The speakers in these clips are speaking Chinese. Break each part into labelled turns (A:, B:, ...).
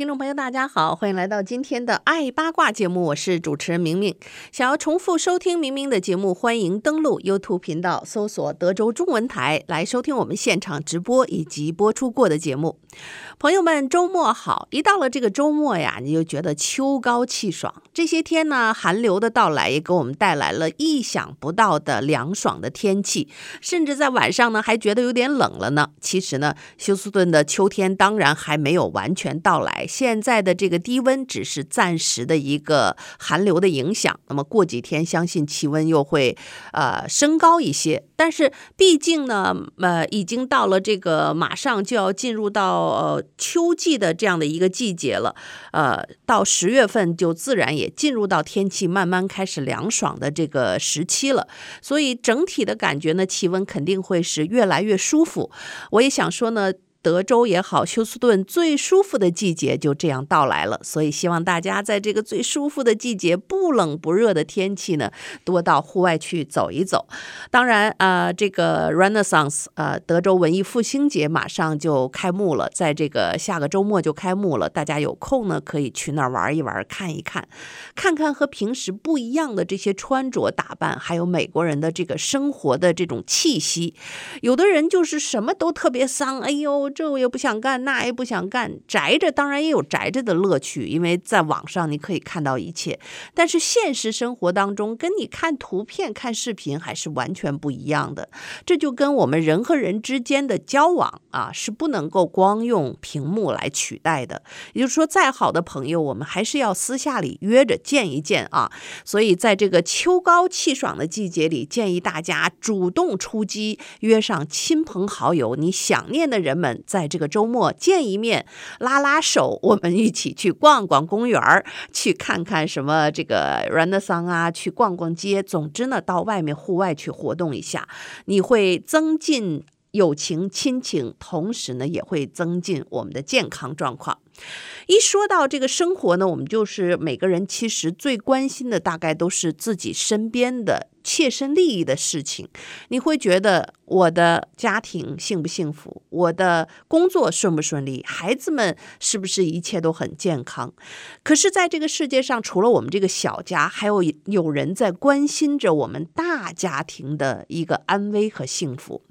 A: 听众朋友，大家好，欢迎来到今天的爱八卦节目，我是主持人明明。想要重复收听明明的节目，欢迎登录 YouTube 频道，搜索德州中文台来收听我们现场直播以及播出过的节目。朋友们，周末好！一到了这个周末呀，你就觉得秋高气爽。这些天呢，寒流的到来也给我们带来了意想不到的凉爽的天气，甚至在晚上呢，还觉得有点冷了呢。其实呢，休斯顿的秋天当然还没有完全到来，现在的这个低温只是暂时的一个寒流的影响。那么过几天，相信气温又会呃升高一些。但是毕竟呢，呃，已经到了这个马上就要进入到呃秋季的这样的一个季节了，呃，到十月份就自然也进入到天气慢慢开始凉爽的这个时期了，所以整体的感觉呢，气温肯定会是越来越舒服。我也想说呢。德州也好，休斯顿最舒服的季节就这样到来了，所以希望大家在这个最舒服的季节，不冷不热的天气呢，多到户外去走一走。当然，啊、这个 Renaissance，呃，德州文艺复兴节马上就开幕了，在这个下个周末就开幕了，大家有空呢可以去那儿玩一玩，看一看，看看和平时不一样的这些穿着打扮，还有美国人的这个生活的这种气息。有的人就是什么都特别丧，哎呦。这我也不想干，那也不想干，宅着当然也有宅着的乐趣，因为在网上你可以看到一切。但是现实生活当中，跟你看图片、看视频还是完全不一样的。这就跟我们人和人之间的交往啊，是不能够光用屏幕来取代的。也就是说，再好的朋友，我们还是要私下里约着见一见啊。所以，在这个秋高气爽的季节里，建议大家主动出击，约上亲朋好友，你想念的人们。在这个周末见一面，拉拉手，我们一起去逛逛公园，去看看什么这个 Renaissance 啊，去逛逛街。总之呢，到外面户外去活动一下，你会增进友情亲情，同时呢，也会增进我们的健康状况。一说到这个生活呢，我们就是每个人其实最关心的，大概都是自己身边的切身利益的事情。你会觉得我的家庭幸不幸福？我的工作顺不顺利？孩子们是不是一切都很健康？可是，在这个世界上，除了我们这个小家，还有有人在关心着我们大家庭的一个安危和幸福。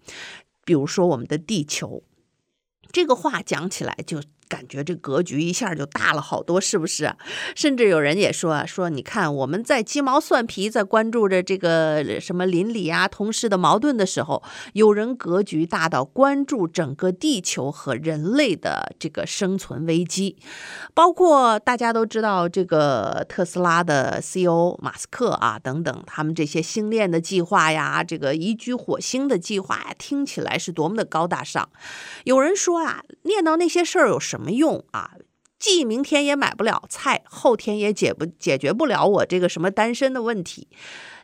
A: 比如说，我们的地球。这个话讲起来就。感觉这格局一下就大了好多，是不是？甚至有人也说啊说，你看我们在鸡毛蒜皮，在关注着这个什么邻里啊、同事的矛盾的时候，有人格局大到关注整个地球和人类的这个生存危机。包括大家都知道，这个特斯拉的 CEO 马斯克啊等等，他们这些星链的计划呀，这个移居火星的计划呀，听起来是多么的高大上。有人说啊，念叨那些事儿有什？什么用啊？既明天也买不了菜，后天也解不解决不了我这个什么单身的问题。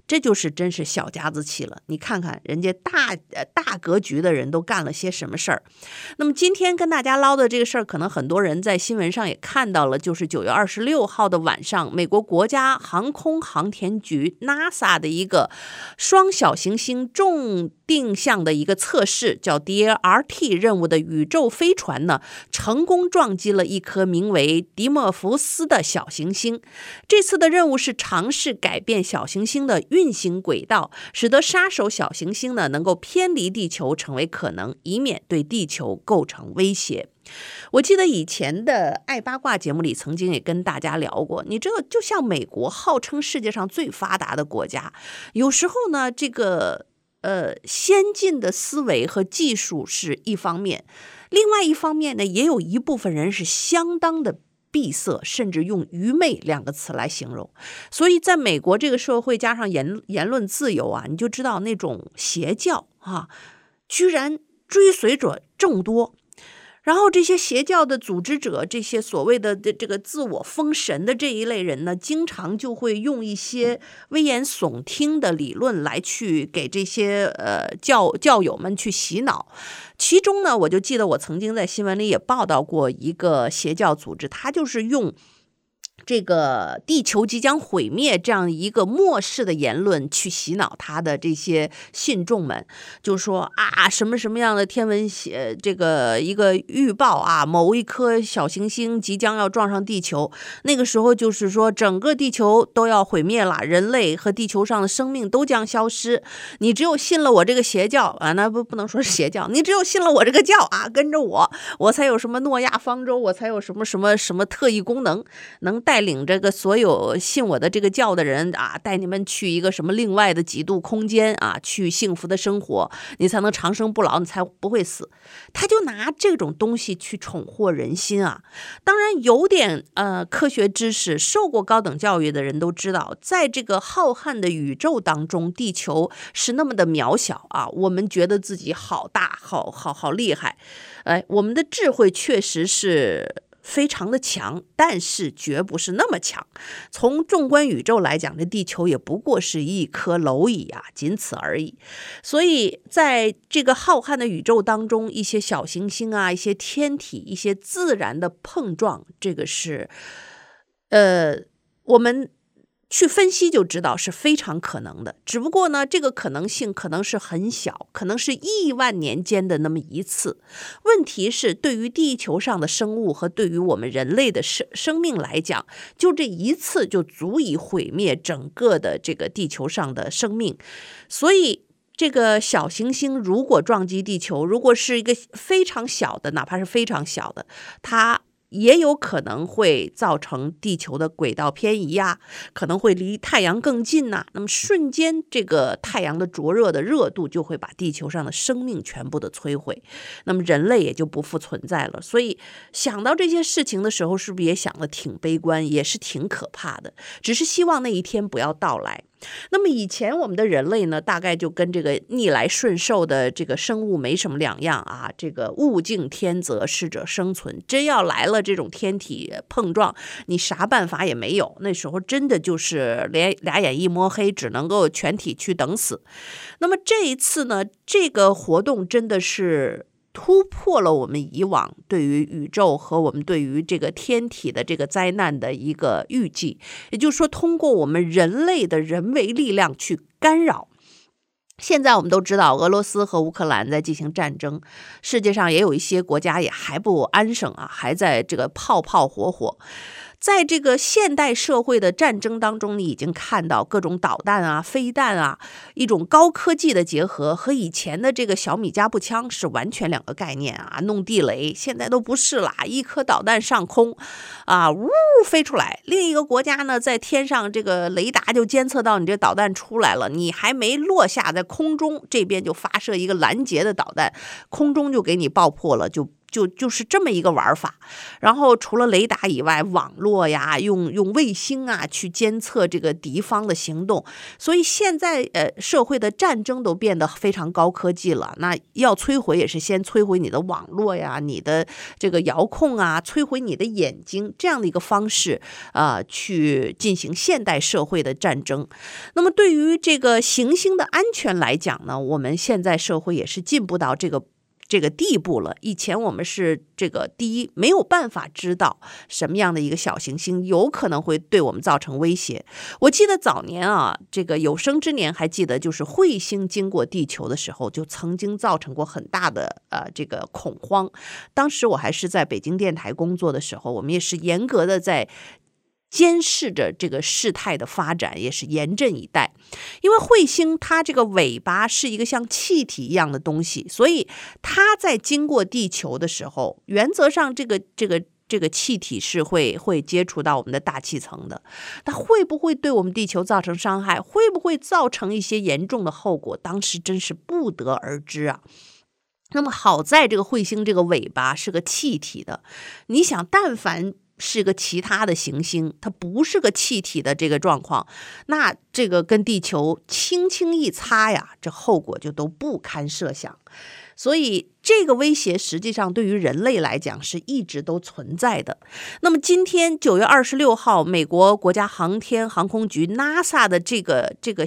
A: 这就是真是小家子气了。你看看人家大大格局的人都干了些什么事儿。那么今天跟大家唠的这个事儿，可能很多人在新闻上也看到了，就是九月二十六号的晚上，美国国家航空航天局 NASA 的一个双小行星重定向的一个测试，叫 DART 任务的宇宙飞船呢，成功撞击了一颗名为迪莫福斯的小行星。这次的任务是尝试改变小行星的。运行轨道，使得杀手小行星呢能够偏离地球成为可能，以免对地球构成威胁。我记得以前的爱八卦节目里曾经也跟大家聊过，你这个就像美国号称世界上最发达的国家，有时候呢这个呃先进的思维和技术是一方面，另外一方面呢也有一部分人是相当的。闭塞，甚至用愚昧两个词来形容。所以，在美国这个社会，加上言言论自由啊，你就知道那种邪教啊，居然追随者众多。然后这些邪教的组织者，这些所谓的这个自我封神的这一类人呢，经常就会用一些危言耸听的理论来去给这些呃教教友们去洗脑。其中呢，我就记得我曾经在新闻里也报道过一个邪教组织，他就是用。这个地球即将毁灭这样一个末世的言论去洗脑他的这些信众们，就说啊，什么什么样的天文写这个一个预报啊，某一颗小行星即将要撞上地球，那个时候就是说整个地球都要毁灭了，人类和地球上的生命都将消失。你只有信了我这个邪教啊，那不不能说是邪教，你只有信了我这个教啊，跟着我，我才有什么诺亚方舟，我才有什么什么什么特异功能，能带。领这个所有信我的这个教的人啊，带你们去一个什么另外的几度空间啊，去幸福的生活，你才能长生不老，你才不会死。他就拿这种东西去宠惑人心啊。当然，有点呃科学知识、受过高等教育的人都知道，在这个浩瀚的宇宙当中，地球是那么的渺小啊。我们觉得自己好大、好好好厉害，哎，我们的智慧确实是。非常的强，但是绝不是那么强。从纵观宇宙来讲，这地球也不过是一颗蝼蚁啊，仅此而已。所以，在这个浩瀚的宇宙当中，一些小行星啊，一些天体，一些自然的碰撞，这个是，呃，我们。去分析就知道是非常可能的，只不过呢，这个可能性可能是很小，可能是亿万年间的那么一次。问题是，对于地球上的生物和对于我们人类的生生命来讲，就这一次就足以毁灭整个的这个地球上的生命。所以，这个小行星如果撞击地球，如果是一个非常小的，哪怕是非常小的，它。也有可能会造成地球的轨道偏移呀，可能会离太阳更近呐。那么瞬间，这个太阳的灼热的热度就会把地球上的生命全部的摧毁，那么人类也就不复存在了。所以想到这些事情的时候，是不是也想得挺悲观，也是挺可怕的？只是希望那一天不要到来。那么以前我们的人类呢，大概就跟这个逆来顺受的这个生物没什么两样啊。这个物竞天择，适者生存。真要来了这种天体碰撞，你啥办法也没有。那时候真的就是连俩眼一摸黑，只能够全体去等死。那么这一次呢，这个活动真的是。突破了我们以往对于宇宙和我们对于这个天体的这个灾难的一个预计，也就是说，通过我们人类的人为力量去干扰。现在我们都知道，俄罗斯和乌克兰在进行战争，世界上也有一些国家也还不安生啊，还在这个炮炮火火。在这个现代社会的战争当中，你已经看到各种导弹啊、飞弹啊，一种高科技的结合，和以前的这个小米加步枪是完全两个概念啊。弄地雷，现在都不是了，一颗导弹上空，啊，呜飞出来，另一个国家呢，在天上这个雷达就监测到你这导弹出来了，你还没落下，在空中这边就发射一个拦截的导弹，空中就给你爆破了，就。就就是这么一个玩法，然后除了雷达以外，网络呀，用用卫星啊去监测这个敌方的行动，所以现在呃社会的战争都变得非常高科技了。那要摧毁也是先摧毁你的网络呀，你的这个遥控啊，摧毁你的眼睛这样的一个方式啊，去进行现代社会的战争。那么对于这个行星的安全来讲呢，我们现在社会也是进步到这个。这个地步了。以前我们是这个第一没有办法知道什么样的一个小行星有可能会对我们造成威胁。我记得早年啊，这个有生之年还记得，就是彗星经过地球的时候，就曾经造成过很大的呃这个恐慌。当时我还是在北京电台工作的时候，我们也是严格的在。监视着这个事态的发展，也是严阵以待。因为彗星它这个尾巴是一个像气体一样的东西，所以它在经过地球的时候，原则上这个这个这个气体是会会接触到我们的大气层的。它会不会对我们地球造成伤害？会不会造成一些严重的后果？当时真是不得而知啊。那么好在这个彗星这个尾巴是个气体的，你想，但凡。是个其他的行星，它不是个气体的这个状况，那这个跟地球轻轻一擦呀，这后果就都不堪设想。所以这个威胁实际上对于人类来讲是一直都存在的。那么今天九月二十六号，美国国家航天航空局 NASA 的这个这个。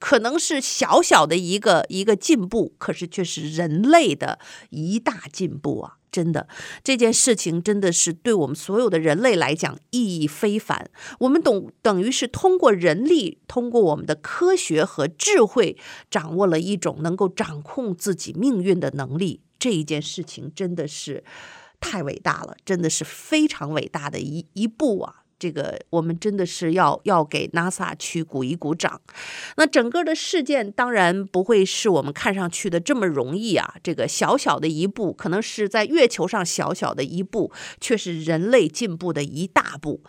A: 可能是小小的一个一个进步，可是却是人类的一大进步啊！真的，这件事情真的是对我们所有的人类来讲意义非凡。我们懂，等于是通过人力，通过我们的科学和智慧，掌握了一种能够掌控自己命运的能力。这一件事情真的是太伟大了，真的是非常伟大的一一步啊！这个我们真的是要要给 NASA 去鼓一鼓掌。那整个的事件当然不会是我们看上去的这么容易啊。这个小小的一步，可能是在月球上小小的一步，却是人类进步的一大步。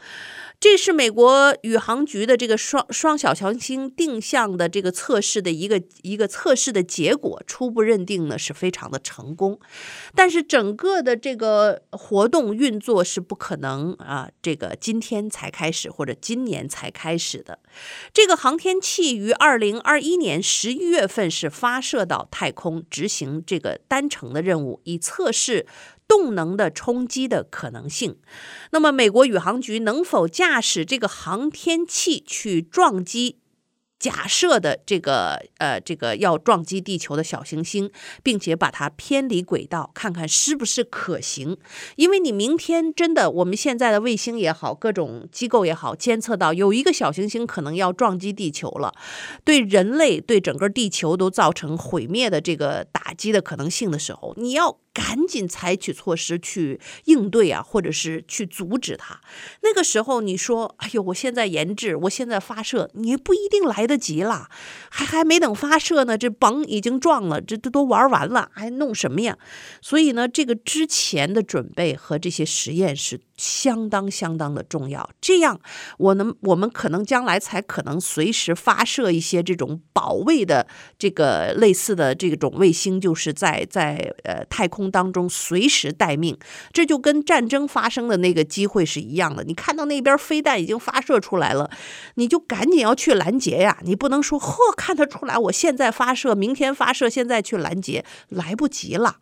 A: 这是美国宇航局的这个双双小行星定向的这个测试的一个一个测试的结果，初步认定呢是非常的成功，但是整个的这个活动运作是不可能啊，这个今天才开始或者今年才开始的。这个航天器于二零二一年十一月份是发射到太空，执行这个单程的任务，以测试。动能的冲击的可能性。那么，美国宇航局能否驾驶这个航天器去撞击？假设的这个呃，这个要撞击地球的小行星，并且把它偏离轨道，看看是不是可行。因为你明天真的，我们现在的卫星也好，各种机构也好，监测到有一个小行星可能要撞击地球了，对人类、对整个地球都造成毁灭的这个打击的可能性的时候，你要赶紧采取措施去应对啊，或者是去阻止它。那个时候你说，哎呦，我现在研制，我现在发射，你不一定来得及了，还还没等发射呢，这嘣已经撞了，这这都玩完了，还弄什么呀？所以呢，这个之前的准备和这些实验是相当相当的重要。这样，我能我们可能将来才可能随时发射一些这种保卫的这个类似的这种卫星，就是在在呃太空当中随时待命。这就跟战争发生的那个机会是一样的。你看到那边飞弹已经发射出来了，你就赶紧要去拦截呀。你不能说呵，看得出来，我现在发射，明天发射，现在去拦截，来不及了。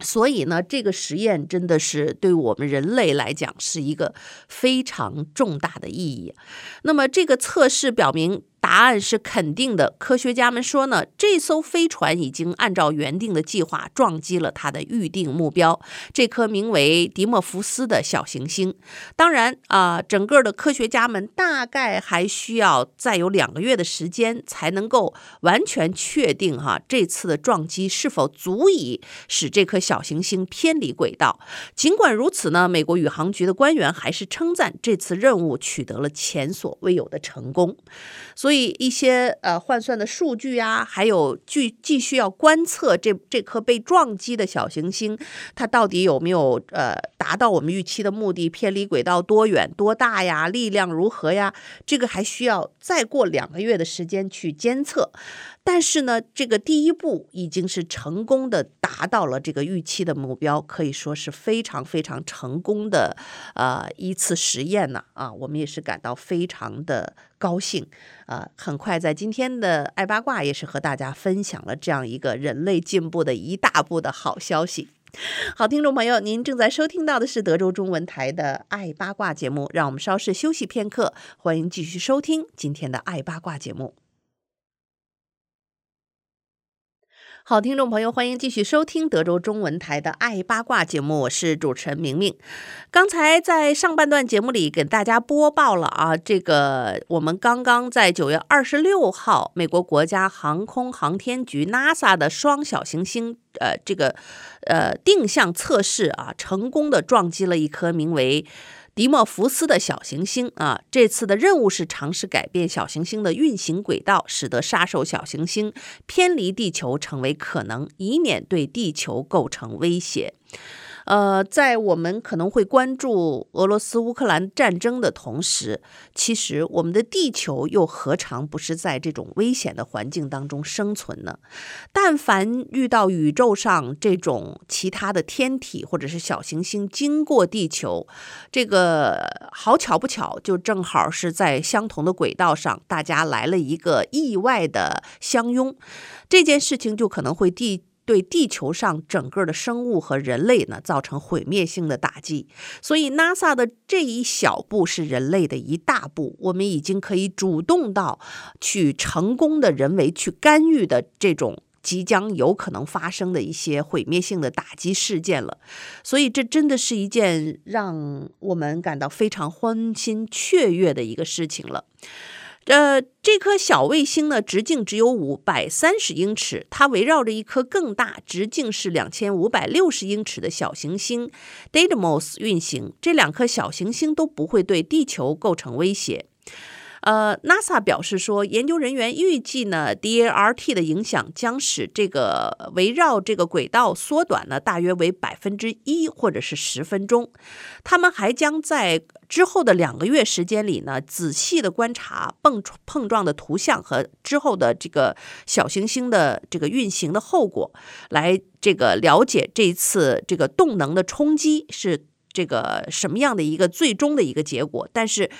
A: 所以呢，这个实验真的是对我们人类来讲是一个非常重大的意义。那么，这个测试表明。答案是肯定的。科学家们说呢，这艘飞船已经按照原定的计划撞击了它的预定目标，这颗名为迪莫福斯的小行星。当然啊、整个的科学家们大概还需要再有两个月的时间，才能够完全确定哈这次的撞击是否足以使这颗小行星偏离轨道。尽管如此呢，美国宇航局的官员还是称赞这次任务取得了前所未有的成功。所。所以一些呃换算的数据呀，还有继继续要观测这这颗被撞击的小行星，它到底有没有呃达到我们预期的目的，偏离轨道多远多大呀，力量如何呀？这个还需要再过两个月的时间去监测。但是呢，这个第一步已经是成功的达到了这个预期的目标，可以说是非常非常成功的呃一次实验呢啊，我们也是感到非常的高兴啊。很快在今天的爱八卦也是和大家分享了这样一个人类进步的一大步的好消息。好，听众朋友，您正在收听到的是德州中文台的爱八卦节目，让我们稍事休息片刻，欢迎继续收听今天的爱八卦节目。好，听众朋友，欢迎继续收听德州中文台的《爱八卦》节目，我是主持人明明。刚才在上半段节目里给大家播报了啊，这个我们刚刚在九月二十六号，美国国家航空航天局 NASA 的双小行星呃这个呃定向测试啊，成功的撞击了一颗名为。迪莫福斯的小行星啊，这次的任务是尝试改变小行星的运行轨道，使得杀手小行星偏离地球成为可能，以免对地球构成威胁。呃，在我们可能会关注俄罗斯乌克兰战争的同时，其实我们的地球又何尝不是在这种危险的环境当中生存呢？但凡遇到宇宙上这种其他的天体或者是小行星经过地球，这个好巧不巧，就正好是在相同的轨道上，大家来了一个意外的相拥，这件事情就可能会地。对地球上整个的生物和人类呢，造成毁灭性的打击。所以，NASA 的这一小步是人类的一大步。我们已经可以主动到去成功的人为去干预的这种即将有可能发生的一些毁灭性的打击事件了。所以，这真的是一件让我们感到非常欢欣雀跃的一个事情了。呃，这颗小卫星呢，直径只有五百三十英尺，它围绕着一颗更大、直径是两千五百六十英尺的小行星 Didymos 运行。这两颗小行星都不会对地球构成威胁。呃，NASA 表示说，研究人员预计呢，DART 的影响将使这个围绕这个轨道缩短呢，大约为百分之一或者是十分钟。他们还将在之后的两个月时间里呢，仔细的观察碰碰撞的图像和之后的这个小行星的这个运行的后果，来这个了解这一次这个动能的冲击是。这个什么样的一个最终的一个结果？但是，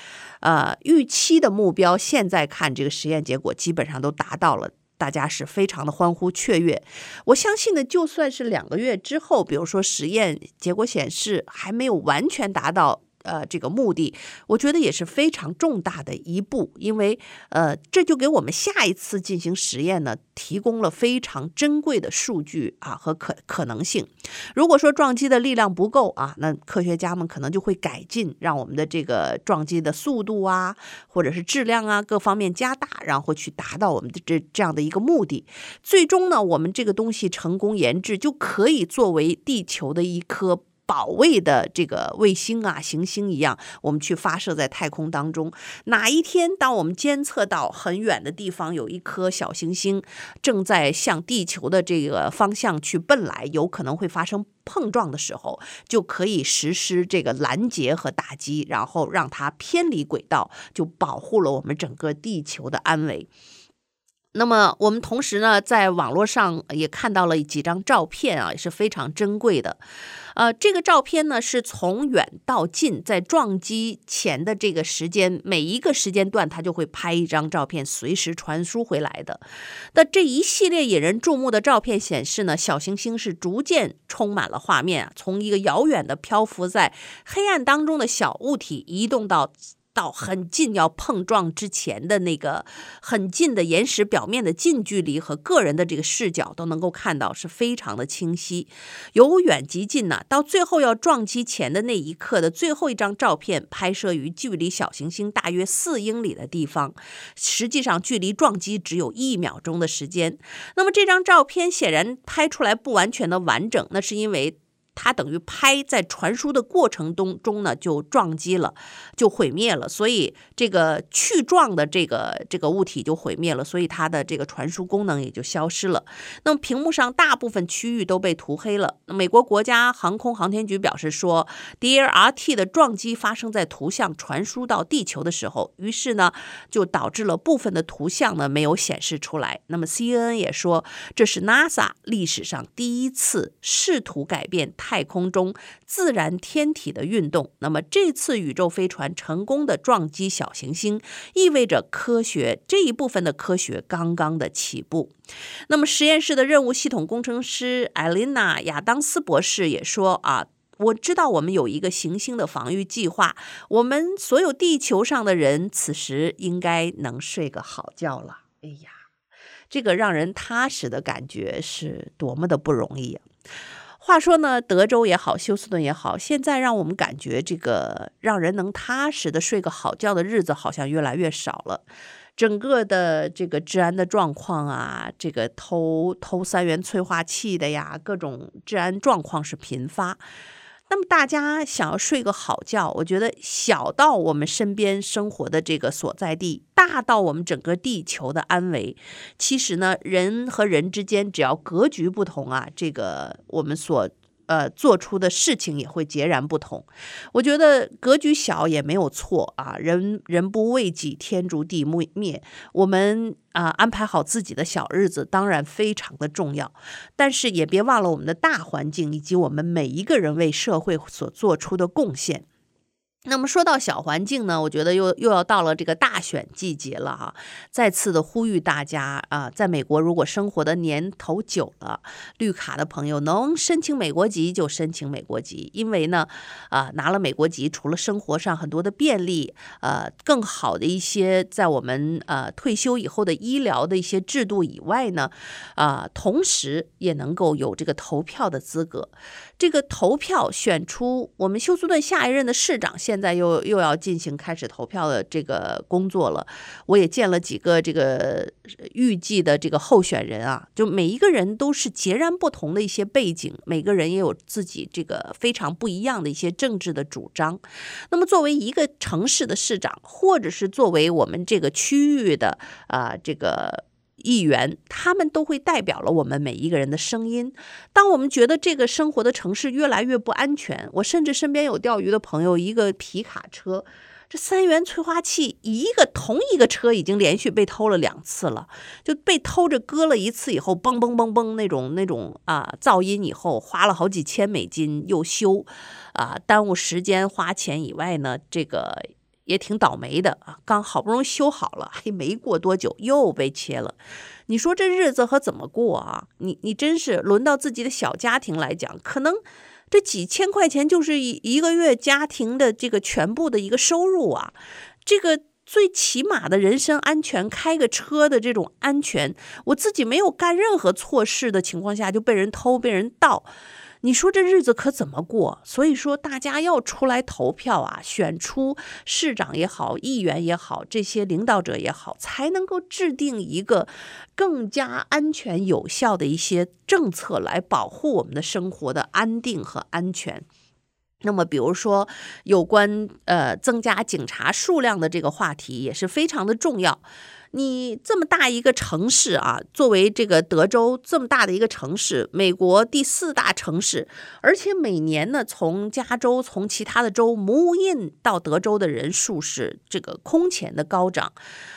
A: 呃，预期的目标现在看这个实验结果基本上都达到了，大家是非常的欢呼雀跃。我相信呢，就算是两个月之后，比如说实验结果显示还没有完全达到。呃，这个目的，我觉得也是非常重大的一步，因为呃，这就给我们下一次进行实验呢，提供了非常珍贵的数据啊和可可能性。如果说撞击的力量不够啊，那科学家们可能就会改进，让我们的这个撞击的速度啊，或者是质量啊各方面加大，然后去达到我们的这这样的一个目的。最终呢，我们这个东西成功研制，就可以作为地球的一颗。保卫的这个卫星啊，行星一样，我们去发射在太空当中。哪一天，当我们监测到很远的地方有一颗小行星正在向地球的这个方向去奔来，有可能会发生碰撞的时候，就可以实施这个拦截和打击，然后让它偏离轨道，就保护了我们整个地球的安危。那么我们同时呢，在网络上也看到了几张照片啊，也是非常珍贵的。呃，这个照片呢，是从远到近，在撞击前的这个时间，每一个时间段，它就会拍一张照片，随时传输回来的。那这一系列引人注目的照片显示呢，小行星是逐渐充满了画面啊，从一个遥远的漂浮在黑暗当中的小物体，移动到。到很近要碰撞之前的那个很近的岩石表面的近距离和个人的这个视角都能够看到，是非常的清晰。由远及近呢，到最后要撞击前的那一刻的最后一张照片，拍摄于距离小行星大约四英里的地方，实际上距离撞击只有一秒钟的时间。那么这张照片显然拍出来不完全的完整，那是因为。它等于拍在传输的过程当中呢，就撞击了，就毁灭了，所以这个去撞的这个这个物体就毁灭了，所以它的这个传输功能也就消失了。那么屏幕上大部分区域都被涂黑了。美国国家航空航天局表示说，DART 的撞击发生在图像传输到地球的时候，于是呢就导致了部分的图像呢没有显示出来。那么 CNN 也说，这是 NASA 历史上第一次试图改变。太空中自然天体的运动，那么这次宇宙飞船成功的撞击小行星，意味着科学这一部分的科学刚刚的起步。那么实验室的任务系统工程师艾琳娜·亚当斯博士也说啊，我知道我们有一个行星的防御计划，我们所有地球上的人此时应该能睡个好觉了。哎呀，这个让人踏实的感觉是多么的不容易啊！话说呢，德州也好，休斯顿也好，现在让我们感觉这个让人能踏实的睡个好觉的日子好像越来越少了。整个的这个治安的状况啊，这个偷偷三元催化器的呀，各种治安状况是频发。那么大家想要睡个好觉，我觉得小到我们身边生活的这个所在地，大到我们整个地球的安危，其实呢，人和人之间只要格局不同啊，这个我们所呃，做出的事情也会截然不同。我觉得格局小也没有错啊，人人不为己，天诛地灭。我们啊，安排好自己的小日子，当然非常的重要。但是也别忘了我们的大环境，以及我们每一个人为社会所做出的贡献。那么说到小环境呢，我觉得又又要到了这个大选季节了哈。再次的呼吁大家啊，在美国如果生活的年头久了，绿卡的朋友能申请美国籍就申请美国籍，因为呢，啊拿了美国籍，除了生活上很多的便利，呃，更好的一些在我们呃退休以后的医疗的一些制度以外呢，啊，同时也能够有这个投票的资格。这个投票选出我们休斯顿下一任的市长，现在又又要进行开始投票的这个工作了。我也见了几个这个预计的这个候选人啊，就每一个人都是截然不同的一些背景，每个人也有自己这个非常不一样的一些政治的主张。那么作为一个城市的市长，或者是作为我们这个区域的啊、这个。议员，他们都会代表了我们每一个人的声音。当我们觉得这个生活的城市越来越不安全，我甚至身边有钓鱼的朋友，一个皮卡车，这三元催化器，一个同一个车已经连续被偷了两次了，就被偷着割了一次以后，嘣嘣嘣嘣那种那种啊噪音以后，花了好几千美金又修，啊耽误时间花钱以外呢，这个。也挺倒霉的啊！刚好不容易修好了，还没过多久又被切了。你说这日子可怎么过啊？你你真是轮到自己的小家庭来讲，可能这几千块钱就是一一个月家庭的这个全部的一个收入啊！这个最起码的人身安全，开个车的这种安全，我自己没有干任何错事的情况下就被人偷、被人盗。你说这日子可怎么过？所以说大家要出来投票啊，选出市长也好，议员也好，这些领导者也好，才能够制定一个更加安全有效的一些政策来保护我们的生活的安定和安全。那么，比如说有关呃增加警察数量的这个话题也是非常的重要。你这么大一个城市啊，作为这个德州这么大的一个城市，美国第四大城市，而且每年呢，从加州从其他的州 move in 到德州的人数是这个空前的高涨，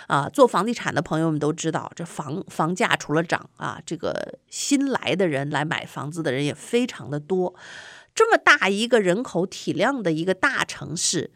A: 啊，做房地产的朋友们都知道，这房房价除了涨啊，这个新来的人来买房子的人也非常的多，这么大一个人口体量的一个大城市。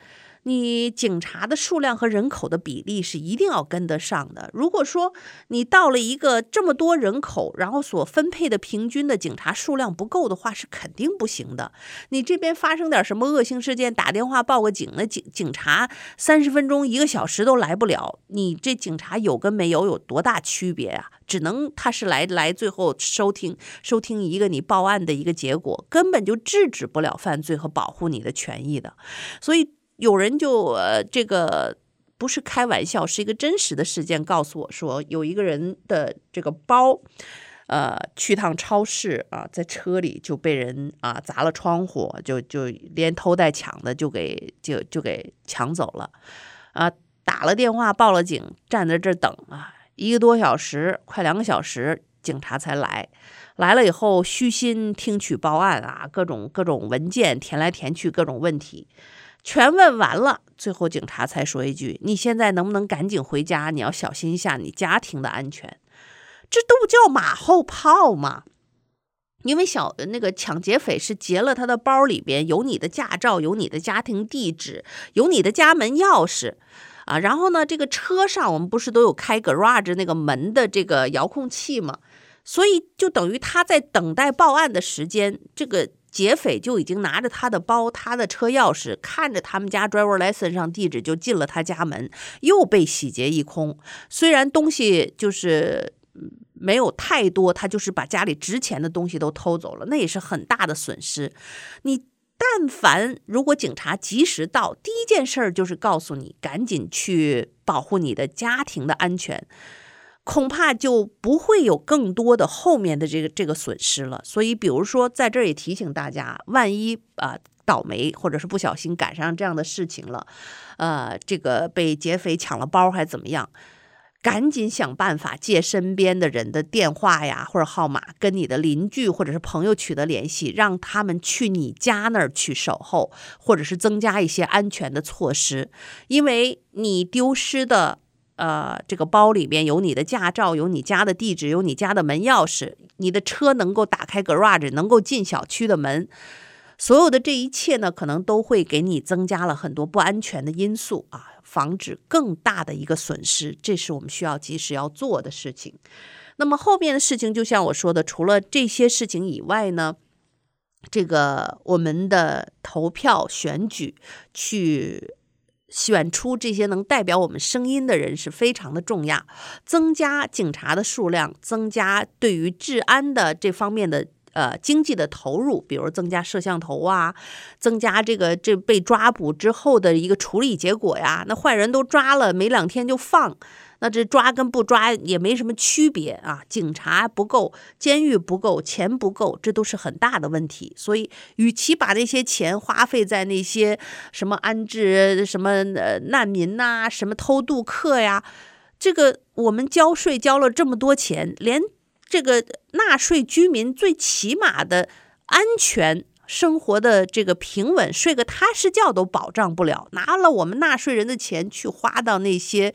A: 你警察的数量和人口的比例是一定要跟得上的。如果说你到了一个这么多人口，然后所分配的平均的警察数量不够的话，是肯定不行的。你这边发生点什么恶性事件，打电话报个警，那警警察三十分钟、一个小时都来不了。你这警察有跟没有有多大区别啊？只能他是来来最后收听收听一个你报案的一个结果，根本就制止不了犯罪和保护你的权益的。所以。有人就呃，这个不是开玩笑，是一个真实的事件，告诉我说，有一个人的这个包，呃，去趟超市啊，在车里就被人啊砸了窗户，就就连偷带抢的就给就就给抢走了，啊，打了电话报了警，站在这儿等啊，一个多小时，快两个小时，警察才来，来了以后虚心听取报案啊，各种各种文件填来填去，各种问题。全问完了，最后警察才说一句：“你现在能不能赶紧回家？你要小心一下你家庭的安全。”这都叫马后炮吗？因为小那个抢劫匪是劫了他的包里边有你的驾照，有你的家庭地址，有你的家门钥匙啊。然后呢，这个车上我们不是都有开 garage 那个门的这个遥控器吗？所以就等于他在等待报案的时间，这个。劫匪就已经拿着他的包、他的车钥匙，看着他们家 driver license 上地址就进了他家门，又被洗劫一空。虽然东西就是没有太多，他就是把家里值钱的东西都偷走了，那也是很大的损失。你但凡如果警察及时到，第一件事儿就是告诉你，赶紧去保护你的家庭的安全。恐怕就不会有更多的后面的这个这个损失了。所以，比如说在这儿也提醒大家，万一啊、倒霉或者是不小心赶上这样的事情了，呃，这个被劫匪抢了包还怎么样？赶紧想办法借身边的人的电话呀，或者号码，跟你的邻居或者是朋友取得联系，让他们去你家那儿去守候，或者是增加一些安全的措施。因为你丢失的呃这个包里面有你的驾照，有你家的地址，有你家的门钥匙，你的车能够打开 garage，能够进小区的门。所有的这一切呢，可能都会给你增加了很多不安全的因素啊，防止更大的一个损失，这是我们需要及时要做的事情。那么后面的事情，就像我说的，除了这些事情以外呢，这个我们的投票选举，去选出这些能代表我们声音的人是非常的重要，增加警察的数量，增加对于治安的这方面的。呃，经济的投入，比如增加摄像头啊，增加这个这被抓捕之后的一个处理结果呀。那坏人都抓了，没两天就放，那这抓跟不抓也没什么区别啊。警察不够，监狱不够，钱不够，这都是很大的问题。所以，与其把那些钱花费在那些什么安置什么呃难民呐，什么偷渡客呀，这个我们交税交了这么多钱，连。这个纳税居民最起码的安全生活的这个平稳，睡个踏实觉都保障不了，拿了我们纳税人的钱去花到那些。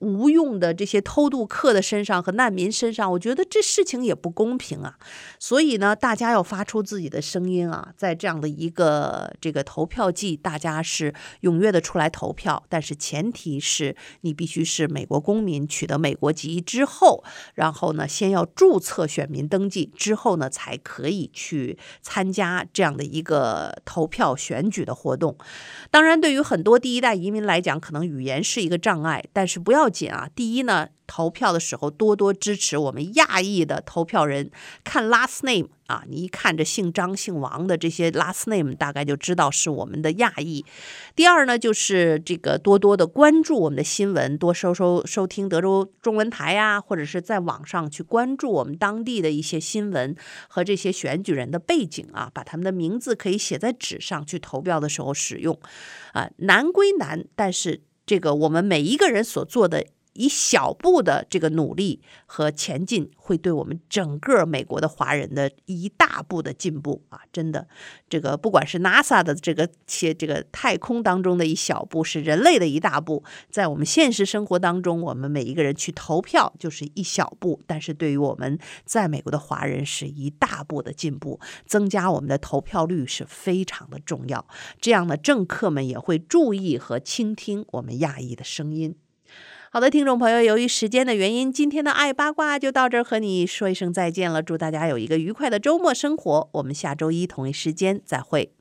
A: 无用的这些偷渡客的身上和难民身上，我觉得这事情也不公平啊。所以呢，大家要发出自己的声音啊，在这样的一个这个投票季，大家是踊跃的出来投票，但是前提是你必须是美国公民，取得美国籍之后，然后呢，先要注册选民登记之后呢，才可以去参加这样的一个投票选举的活动。当然，对于很多第一代移民来讲，可能语言是一个障碍，但是不要。紧啊！第一呢，投票的时候多多支持我们亚裔的投票人，看 last name 啊，你一看这姓张、姓王的这些 last name，大概就知道是我们的亚裔。第二呢，就是这个多多的关注我们的新闻，多收收收听德州中文台呀，或者是在网上去关注我们当地的一些新闻和这些选举人的背景啊，把他们的名字可以写在纸上，去投票的时候使用。啊，难归难，但是。这个我们每一个人所做的一小步的这个努力和前进，会对我们整个美国的华人的一大步的进步啊！真的，这个不管是 NASA 的这个切这个太空当中的一小步，是人类的一大步，在我们现实生活当中，我们每一个人去投票就是一小步，但是对于我们在美国的华人是一大步的进步，增加我们的投票率是非常的重要。这样呢，政客们也会注意和倾听我们亚裔的声音。好的，听众朋友，由于时间的原因，今天的爱八卦就到这儿，和你说一声再见了。祝大家有一个愉快的周末生活，我们下周一同一时间再会。